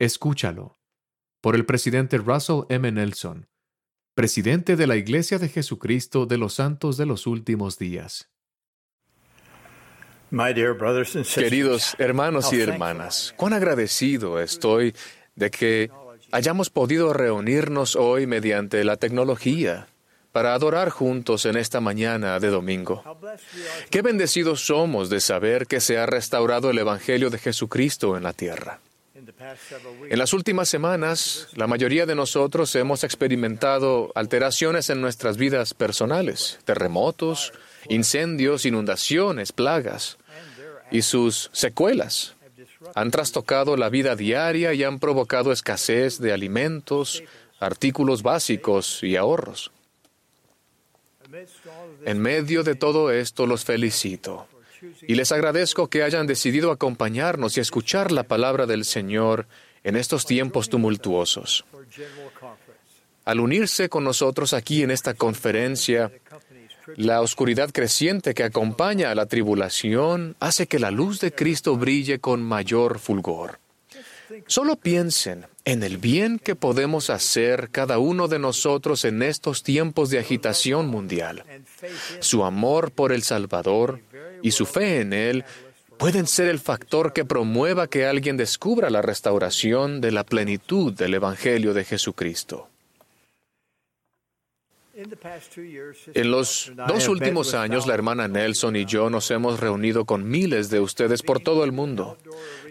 Escúchalo. Por el presidente Russell M. Nelson, presidente de la Iglesia de Jesucristo de los Santos de los Últimos Días. Queridos hermanos y hermanas, cuán agradecido estoy de que hayamos podido reunirnos hoy mediante la tecnología para adorar juntos en esta mañana de domingo. Qué bendecidos somos de saber que se ha restaurado el Evangelio de Jesucristo en la tierra. En las últimas semanas, la mayoría de nosotros hemos experimentado alteraciones en nuestras vidas personales, terremotos, incendios, inundaciones, plagas y sus secuelas. Han trastocado la vida diaria y han provocado escasez de alimentos, artículos básicos y ahorros. En medio de todo esto los felicito y les agradezco que hayan decidido acompañarnos y escuchar la palabra del Señor en estos tiempos tumultuosos. Al unirse con nosotros aquí en esta conferencia, la oscuridad creciente que acompaña a la tribulación hace que la luz de Cristo brille con mayor fulgor. Solo piensen en el bien que podemos hacer cada uno de nosotros en estos tiempos de agitación mundial. Su amor por el Salvador y su fe en Él pueden ser el factor que promueva que alguien descubra la restauración de la plenitud del Evangelio de Jesucristo. En los dos últimos años, la hermana Nelson y yo nos hemos reunido con miles de ustedes por todo el mundo.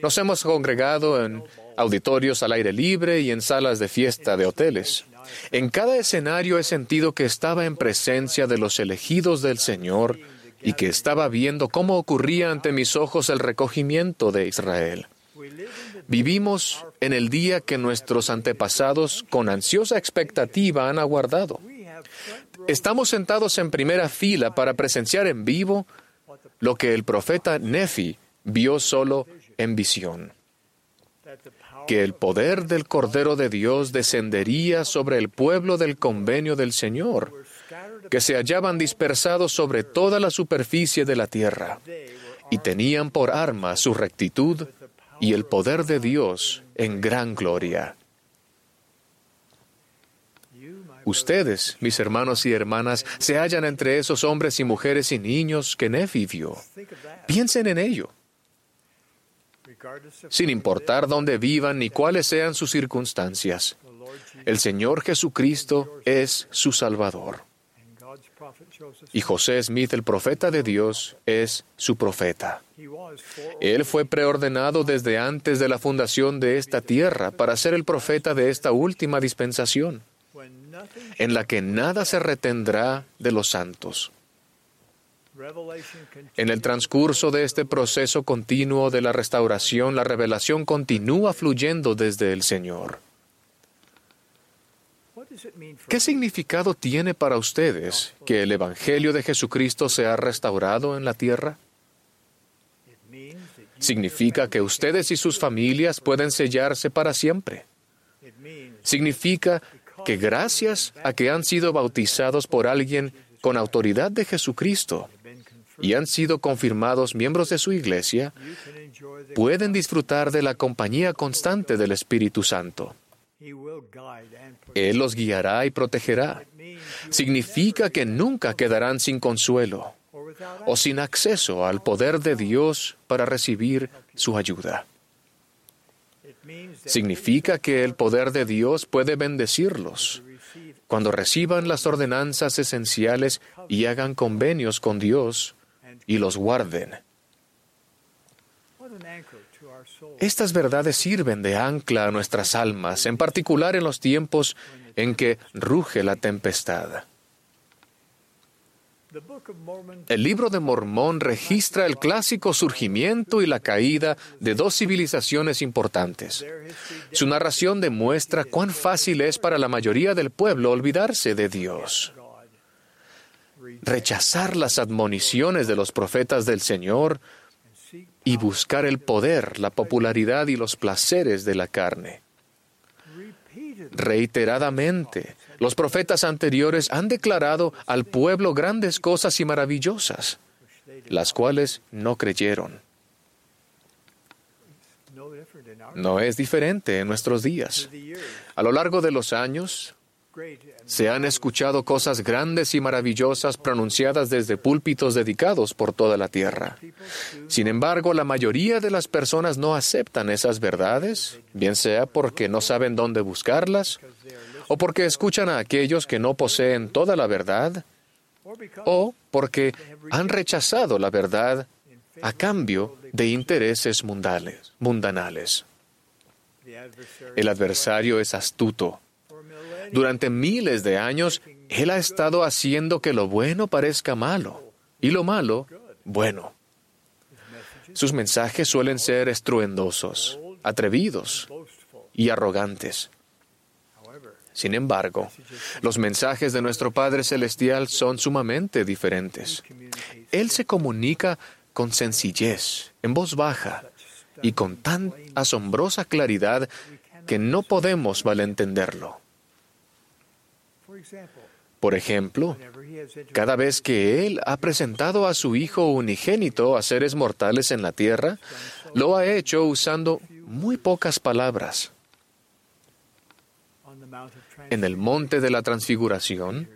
Nos hemos congregado en auditorios al aire libre y en salas de fiesta de hoteles. En cada escenario he sentido que estaba en presencia de los elegidos del Señor y que estaba viendo cómo ocurría ante mis ojos el recogimiento de Israel. Vivimos en el día que nuestros antepasados con ansiosa expectativa han aguardado. Estamos sentados en primera fila para presenciar en vivo lo que el profeta Nefi vio solo en visión. Que el poder del Cordero de Dios descendería sobre el pueblo del convenio del Señor, que se hallaban dispersados sobre toda la superficie de la tierra, y tenían por arma su rectitud y el poder de Dios en gran gloria. Ustedes, mis hermanos y hermanas, se hallan entre esos hombres y mujeres y niños que Nefi vio. Piensen en ello. Sin importar dónde vivan ni cuáles sean sus circunstancias, el Señor Jesucristo es su Salvador. Y José Smith, el profeta de Dios, es su profeta. Él fue preordenado desde antes de la fundación de esta tierra para ser el profeta de esta última dispensación en la que nada se retendrá de los santos. En el transcurso de este proceso continuo de la restauración, la revelación continúa fluyendo desde el Señor. ¿Qué significado tiene para ustedes que el Evangelio de Jesucristo se ha restaurado en la tierra? Significa que ustedes y sus familias pueden sellarse para siempre. Significa que gracias a que han sido bautizados por alguien con autoridad de Jesucristo y han sido confirmados miembros de su iglesia, pueden disfrutar de la compañía constante del Espíritu Santo. Él los guiará y protegerá. Significa que nunca quedarán sin consuelo o sin acceso al poder de Dios para recibir su ayuda. Significa que el poder de Dios puede bendecirlos cuando reciban las ordenanzas esenciales y hagan convenios con Dios y los guarden. Estas verdades sirven de ancla a nuestras almas, en particular en los tiempos en que ruge la tempestad. El libro de Mormón registra el clásico surgimiento y la caída de dos civilizaciones importantes. Su narración demuestra cuán fácil es para la mayoría del pueblo olvidarse de Dios. Rechazar las admoniciones de los profetas del Señor y buscar el poder, la popularidad y los placeres de la carne. Reiteradamente, los profetas anteriores han declarado al pueblo grandes cosas y maravillosas, las cuales no creyeron. No es diferente en nuestros días. A lo largo de los años, se han escuchado cosas grandes y maravillosas pronunciadas desde púlpitos dedicados por toda la tierra. Sin embargo, la mayoría de las personas no aceptan esas verdades, bien sea porque no saben dónde buscarlas, o porque escuchan a aquellos que no poseen toda la verdad, o porque han rechazado la verdad a cambio de intereses mundanales. El adversario es astuto. Durante miles de años, él ha estado haciendo que lo bueno parezca malo y lo malo bueno. Sus mensajes suelen ser estruendosos, atrevidos y arrogantes. Sin embargo, los mensajes de nuestro Padre Celestial son sumamente diferentes. Él se comunica con sencillez, en voz baja y con tan asombrosa claridad que no podemos malentenderlo. Por ejemplo, cada vez que Él ha presentado a su Hijo unigénito a seres mortales en la tierra, lo ha hecho usando muy pocas palabras. En el monte de la transfiguración,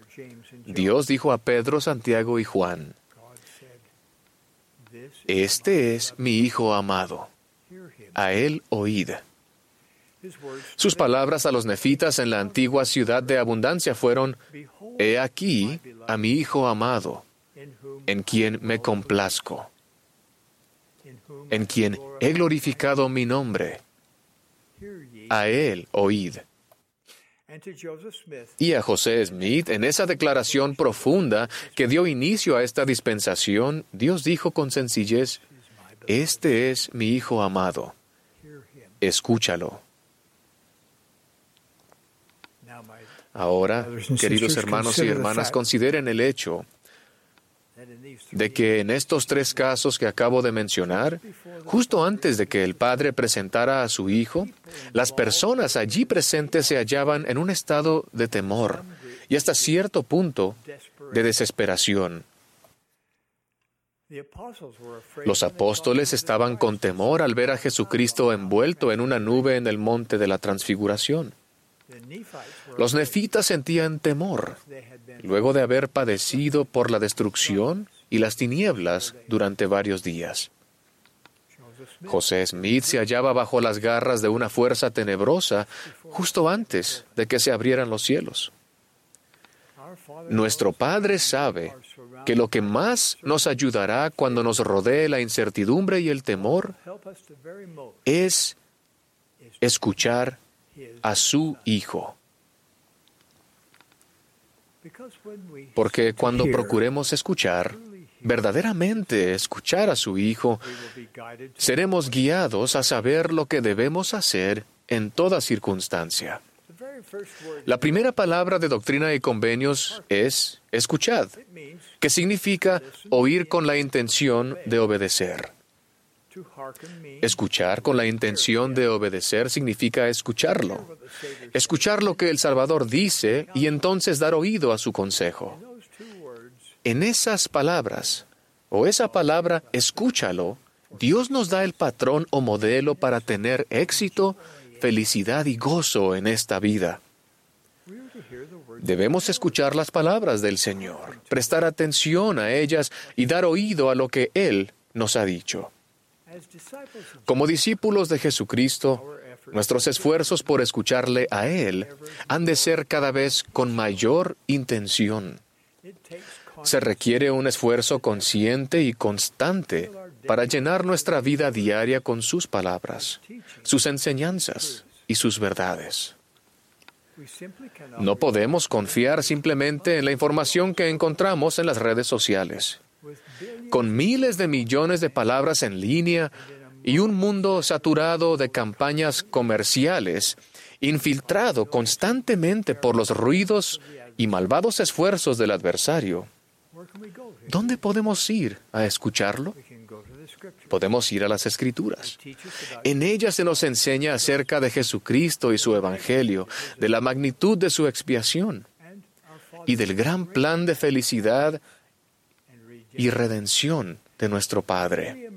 Dios dijo a Pedro, Santiago y Juan, Este es mi Hijo amado, a él oíd. Sus palabras a los nefitas en la antigua ciudad de abundancia fueron, He aquí a mi Hijo amado, en quien me complazco, en quien he glorificado mi nombre. A él oíd. Y a José Smith, en esa declaración profunda que dio inicio a esta dispensación, Dios dijo con sencillez, Este es mi Hijo amado, escúchalo. Ahora, queridos hermanos y hermanas, consideren el hecho de que en estos tres casos que acabo de mencionar, justo antes de que el Padre presentara a su Hijo, las personas allí presentes se hallaban en un estado de temor y hasta cierto punto de desesperación. Los apóstoles estaban con temor al ver a Jesucristo envuelto en una nube en el monte de la transfiguración. Los nefitas sentían temor luego de haber padecido por la destrucción y las tinieblas durante varios días. José Smith se hallaba bajo las garras de una fuerza tenebrosa justo antes de que se abrieran los cielos. Nuestro Padre sabe que lo que más nos ayudará cuando nos rodee la incertidumbre y el temor es escuchar a su Hijo. Porque cuando procuremos escuchar, verdaderamente escuchar a su Hijo, seremos guiados a saber lo que debemos hacer en toda circunstancia. La primera palabra de doctrina y convenios es escuchad, que significa oír con la intención de obedecer. Escuchar con la intención de obedecer significa escucharlo. Escuchar lo que el Salvador dice y entonces dar oído a su consejo. En esas palabras, o esa palabra, escúchalo, Dios nos da el patrón o modelo para tener éxito, felicidad y gozo en esta vida. Debemos escuchar las palabras del Señor, prestar atención a ellas y dar oído a lo que Él nos ha dicho. Como discípulos de Jesucristo, nuestros esfuerzos por escucharle a Él han de ser cada vez con mayor intención. Se requiere un esfuerzo consciente y constante para llenar nuestra vida diaria con sus palabras, sus enseñanzas y sus verdades. No podemos confiar simplemente en la información que encontramos en las redes sociales con miles de millones de palabras en línea y un mundo saturado de campañas comerciales, infiltrado constantemente por los ruidos y malvados esfuerzos del adversario. ¿Dónde podemos ir a escucharlo? Podemos ir a las Escrituras. En ellas se nos enseña acerca de Jesucristo y su Evangelio, de la magnitud de su expiación y del gran plan de felicidad y redención de nuestro Padre.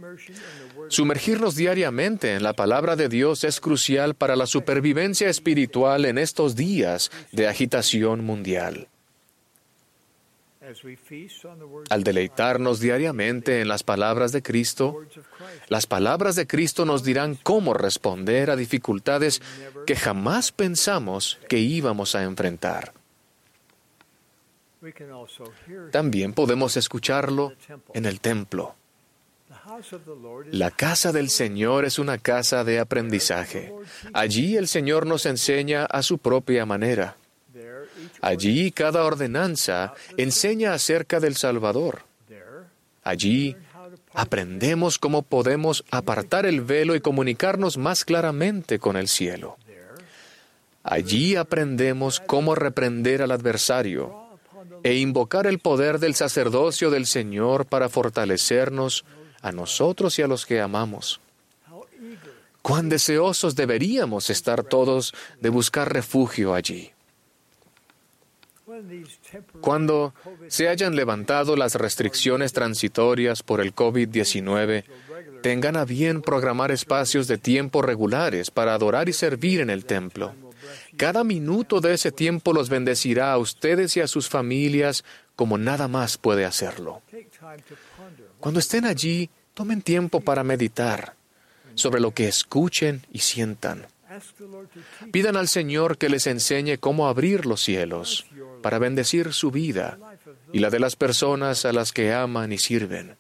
Sumergirnos diariamente en la palabra de Dios es crucial para la supervivencia espiritual en estos días de agitación mundial. Al deleitarnos diariamente en las palabras de Cristo, las palabras de Cristo nos dirán cómo responder a dificultades que jamás pensamos que íbamos a enfrentar. También podemos escucharlo en el templo. La casa del Señor es una casa de aprendizaje. Allí el Señor nos enseña a su propia manera. Allí cada ordenanza enseña acerca del Salvador. Allí aprendemos cómo podemos apartar el velo y comunicarnos más claramente con el cielo. Allí aprendemos cómo reprender al adversario e invocar el poder del sacerdocio del Señor para fortalecernos a nosotros y a los que amamos. Cuán deseosos deberíamos estar todos de buscar refugio allí. Cuando se hayan levantado las restricciones transitorias por el COVID-19, tengan a bien programar espacios de tiempo regulares para adorar y servir en el templo. Cada minuto de ese tiempo los bendecirá a ustedes y a sus familias como nada más puede hacerlo. Cuando estén allí, tomen tiempo para meditar sobre lo que escuchen y sientan. Pidan al Señor que les enseñe cómo abrir los cielos para bendecir su vida y la de las personas a las que aman y sirven.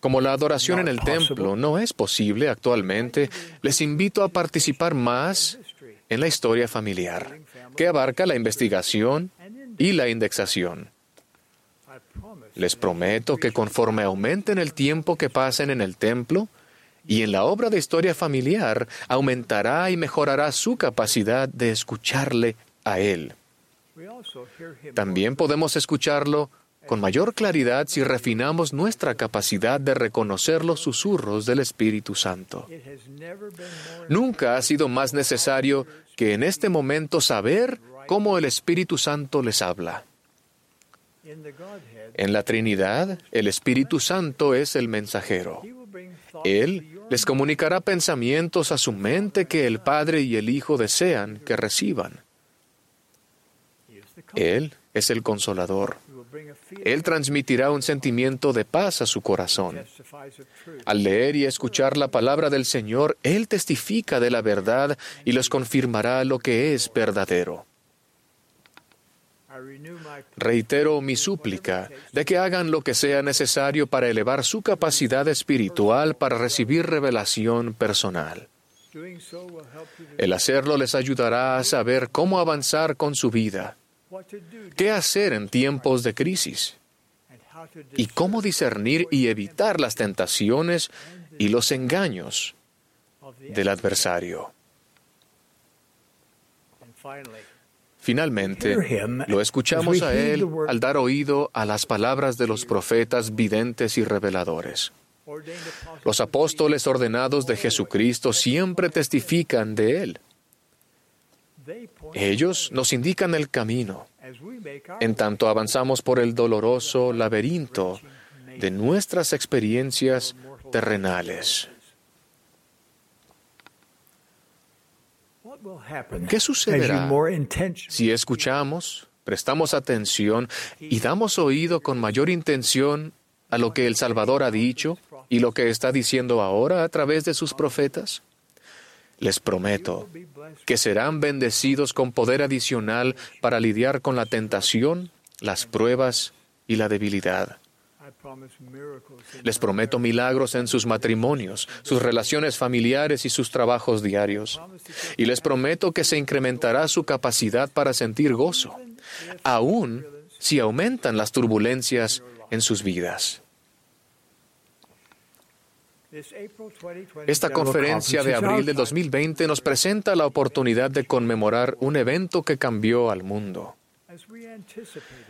Como la adoración en el templo no es posible actualmente, les invito a participar más en la historia familiar, que abarca la investigación y la indexación. Les prometo que conforme aumenten el tiempo que pasen en el templo, y en la obra de historia familiar aumentará y mejorará su capacidad de escucharle a Él. También podemos escucharlo con mayor claridad si refinamos nuestra capacidad de reconocer los susurros del Espíritu Santo. Nunca ha sido más necesario que en este momento saber cómo el Espíritu Santo les habla. En la Trinidad, el Espíritu Santo es el mensajero. Él les comunicará pensamientos a su mente que el Padre y el Hijo desean que reciban. Él es el consolador. Él transmitirá un sentimiento de paz a su corazón. Al leer y escuchar la palabra del Señor, Él testifica de la verdad y les confirmará lo que es verdadero. Reitero mi súplica de que hagan lo que sea necesario para elevar su capacidad espiritual para recibir revelación personal. El hacerlo les ayudará a saber cómo avanzar con su vida, qué hacer en tiempos de crisis y cómo discernir y evitar las tentaciones y los engaños del adversario. Finalmente, lo escuchamos a Él al dar oído a las palabras de los profetas videntes y reveladores. Los apóstoles ordenados de Jesucristo siempre testifican de Él. Ellos nos indican el camino, en tanto avanzamos por el doloroso laberinto de nuestras experiencias terrenales. ¿Qué sucederá si escuchamos, prestamos atención y damos oído con mayor intención a lo que el Salvador ha dicho y lo que está diciendo ahora a través de sus profetas? Les prometo que serán bendecidos con poder adicional para lidiar con la tentación, las pruebas y la debilidad. Les prometo milagros en sus matrimonios, sus relaciones familiares y sus trabajos diarios. Y les prometo que se incrementará su capacidad para sentir gozo, aun si aumentan las turbulencias en sus vidas. Esta conferencia de abril de 2020 nos presenta la oportunidad de conmemorar un evento que cambió al mundo.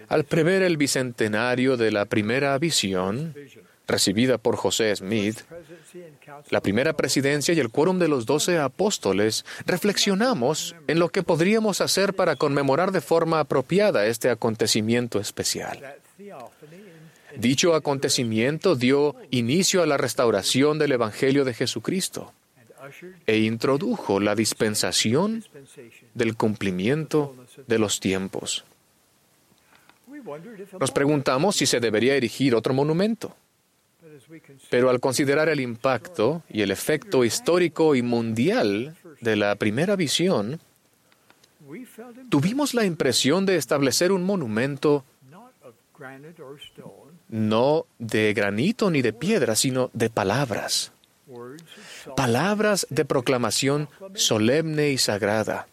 Al prever el bicentenario de la primera visión, recibida por José Smith, la primera presidencia y el quórum de los doce apóstoles, reflexionamos en lo que podríamos hacer para conmemorar de forma apropiada este acontecimiento especial. Dicho acontecimiento dio inicio a la restauración del Evangelio de Jesucristo e introdujo la dispensación del cumplimiento de los tiempos. Nos preguntamos si se debería erigir otro monumento. Pero al considerar el impacto y el efecto histórico y mundial de la primera visión, tuvimos la impresión de establecer un monumento no de granito ni de piedra, sino de palabras. Palabras de proclamación solemne y sagrada,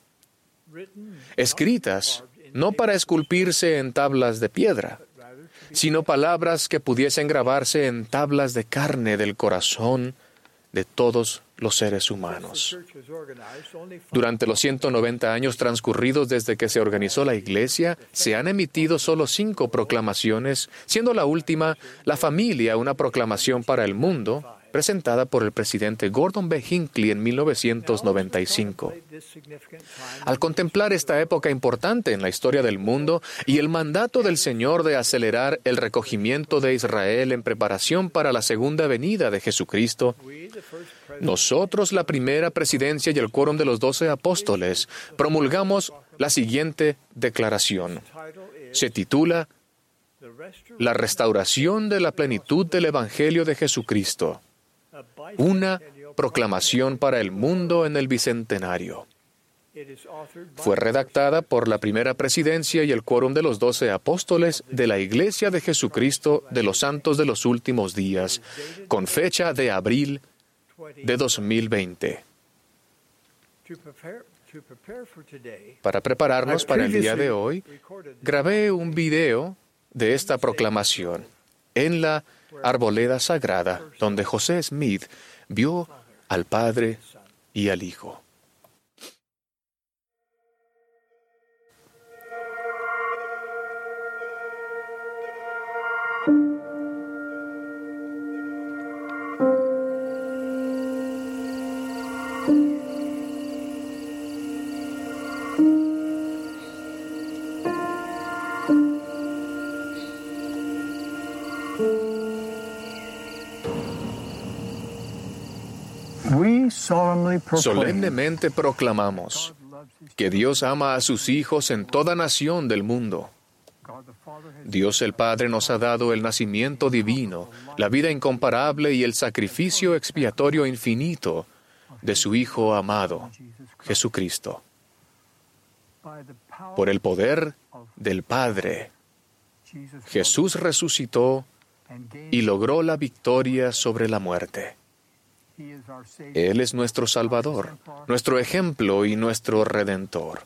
escritas no para esculpirse en tablas de piedra, sino palabras que pudiesen grabarse en tablas de carne del corazón de todos los seres humanos. Durante los 190 años transcurridos desde que se organizó la Iglesia, se han emitido solo cinco proclamaciones, siendo la última La familia, una proclamación para el mundo, presentada por el presidente Gordon B. Hinckley en 1995. Al contemplar esta época importante en la historia del mundo y el mandato del Señor de acelerar el recogimiento de Israel en preparación para la segunda venida de Jesucristo, nosotros, la primera presidencia y el quórum de los doce apóstoles, promulgamos la siguiente declaración. Se titula La restauración de la plenitud del Evangelio de Jesucristo una proclamación para el mundo en el Bicentenario. Fue redactada por la primera presidencia y el quórum de los doce apóstoles de la Iglesia de Jesucristo de los Santos de los Últimos Días, con fecha de abril de 2020. Para prepararnos para el día de hoy, grabé un video de esta proclamación en la arboleda sagrada donde José Smith vio al Padre y al Hijo. Solemnemente proclamamos que Dios ama a sus hijos en toda nación del mundo. Dios el Padre nos ha dado el nacimiento divino, la vida incomparable y el sacrificio expiatorio infinito de su Hijo amado, Jesucristo. Por el poder del Padre, Jesús resucitó y logró la victoria sobre la muerte. Él es nuestro Salvador, nuestro ejemplo y nuestro Redentor.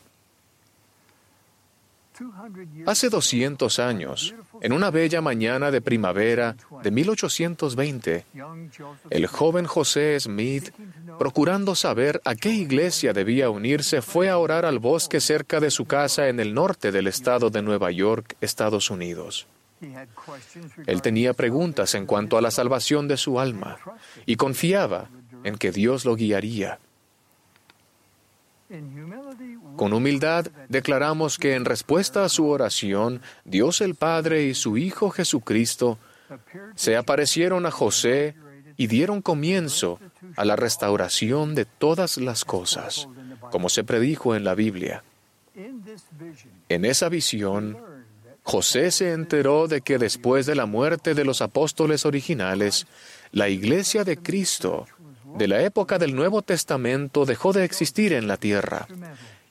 Hace 200 años, en una bella mañana de primavera de 1820, el joven José Smith, procurando saber a qué iglesia debía unirse, fue a orar al bosque cerca de su casa en el norte del estado de Nueva York, Estados Unidos. Él tenía preguntas en cuanto a la salvación de su alma y confiaba en que Dios lo guiaría. Con humildad declaramos que en respuesta a su oración, Dios el Padre y su Hijo Jesucristo se aparecieron a José y dieron comienzo a la restauración de todas las cosas, como se predijo en la Biblia. En esa visión, José se enteró de que después de la muerte de los apóstoles originales, la iglesia de Cristo de la época del Nuevo Testamento dejó de existir en la tierra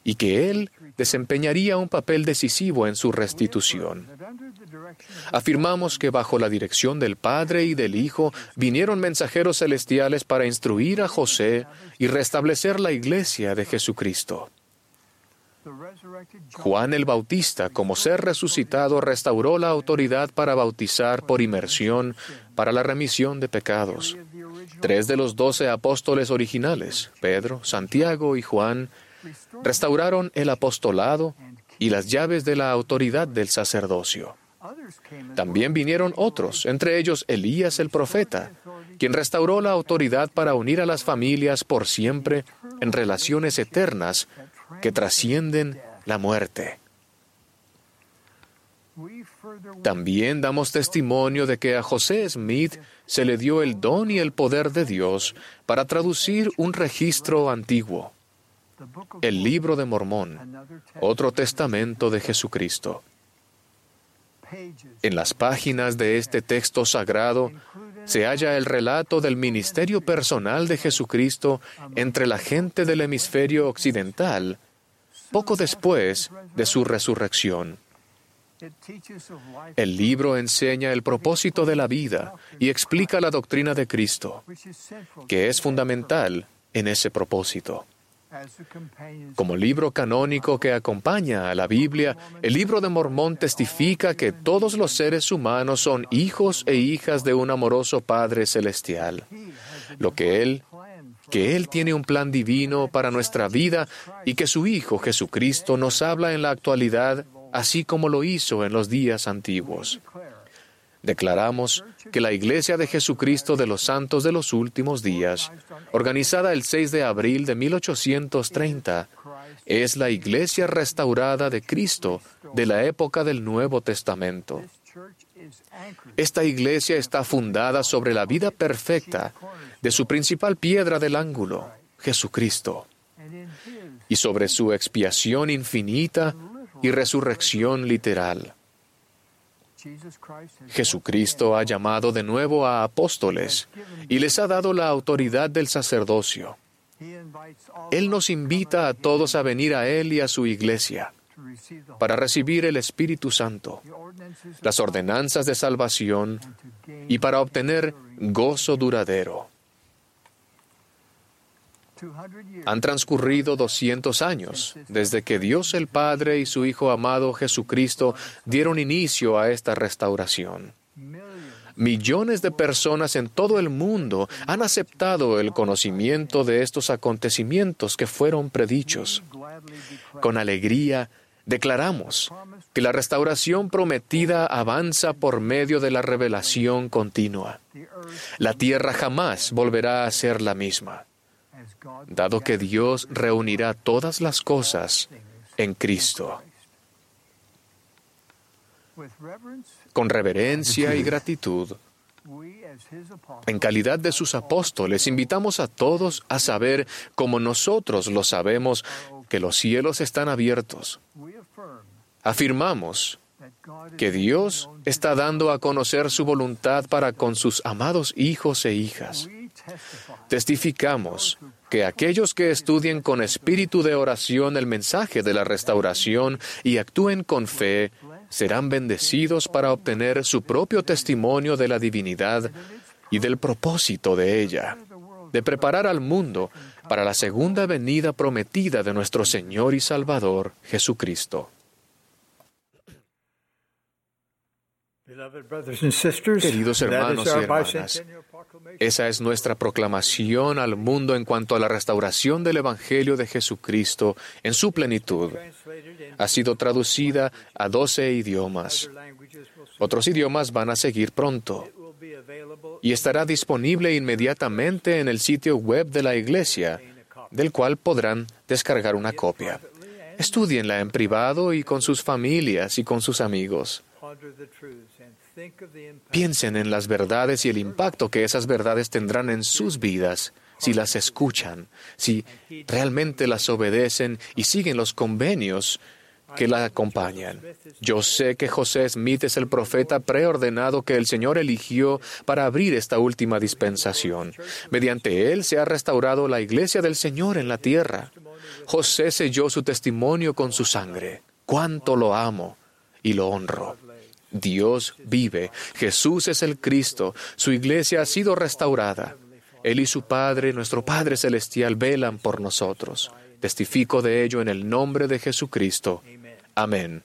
y que Él desempeñaría un papel decisivo en su restitución. Afirmamos que bajo la dirección del Padre y del Hijo vinieron mensajeros celestiales para instruir a José y restablecer la iglesia de Jesucristo. Juan el Bautista, como ser resucitado, restauró la autoridad para bautizar por inmersión para la remisión de pecados. Tres de los doce apóstoles originales, Pedro, Santiago y Juan, restauraron el apostolado y las llaves de la autoridad del sacerdocio. También vinieron otros, entre ellos Elías el profeta, quien restauró la autoridad para unir a las familias por siempre en relaciones eternas que trascienden la muerte. También damos testimonio de que a José Smith se le dio el don y el poder de Dios para traducir un registro antiguo, el libro de Mormón, otro testamento de Jesucristo. En las páginas de este texto sagrado se halla el relato del ministerio personal de Jesucristo entre la gente del hemisferio occidental poco después de su resurrección. El libro enseña el propósito de la vida y explica la doctrina de Cristo, que es fundamental en ese propósito. Como libro canónico que acompaña a la Biblia, el libro de Mormón testifica que todos los seres humanos son hijos e hijas de un amoroso Padre Celestial. Lo que Él que Él tiene un plan divino para nuestra vida y que su Hijo Jesucristo nos habla en la actualidad, así como lo hizo en los días antiguos. Declaramos que la Iglesia de Jesucristo de los Santos de los Últimos Días, organizada el 6 de abril de 1830, es la Iglesia restaurada de Cristo de la época del Nuevo Testamento. Esta iglesia está fundada sobre la vida perfecta de su principal piedra del ángulo, Jesucristo, y sobre su expiación infinita y resurrección literal. Jesucristo ha llamado de nuevo a apóstoles y les ha dado la autoridad del sacerdocio. Él nos invita a todos a venir a Él y a su iglesia para recibir el Espíritu Santo, las ordenanzas de salvación y para obtener gozo duradero. Han transcurrido 200 años desde que Dios el Padre y su Hijo amado Jesucristo dieron inicio a esta restauración. Millones de personas en todo el mundo han aceptado el conocimiento de estos acontecimientos que fueron predichos. Con alegría, declaramos que la restauración prometida avanza por medio de la revelación continua. La tierra jamás volverá a ser la misma dado que Dios reunirá todas las cosas en Cristo. Con reverencia y gratitud, en calidad de sus apóstoles, invitamos a todos a saber, como nosotros lo sabemos, que los cielos están abiertos. Afirmamos que Dios está dando a conocer su voluntad para con sus amados hijos e hijas. Testificamos que aquellos que estudien con espíritu de oración el mensaje de la restauración y actúen con fe, serán bendecidos para obtener su propio testimonio de la divinidad y del propósito de ella, de preparar al mundo para la segunda venida prometida de nuestro Señor y Salvador Jesucristo. Queridos hermanos y hermanas, esa es nuestra proclamación al mundo en cuanto a la restauración del Evangelio de Jesucristo en su plenitud. Ha sido traducida a doce idiomas. Otros idiomas van a seguir pronto y estará disponible inmediatamente en el sitio web de la Iglesia, del cual podrán descargar una copia. Estudienla en privado y con sus familias y con sus amigos. Piensen en las verdades y el impacto que esas verdades tendrán en sus vidas si las escuchan, si realmente las obedecen y siguen los convenios que la acompañan. Yo sé que José Smith es el profeta preordenado que el Señor eligió para abrir esta última dispensación. Mediante él se ha restaurado la iglesia del Señor en la tierra. José selló su testimonio con su sangre. Cuánto lo amo y lo honro. Dios vive, Jesús es el Cristo, su iglesia ha sido restaurada. Él y su Padre, nuestro Padre Celestial, velan por nosotros. Testifico de ello en el nombre de Jesucristo. Amén.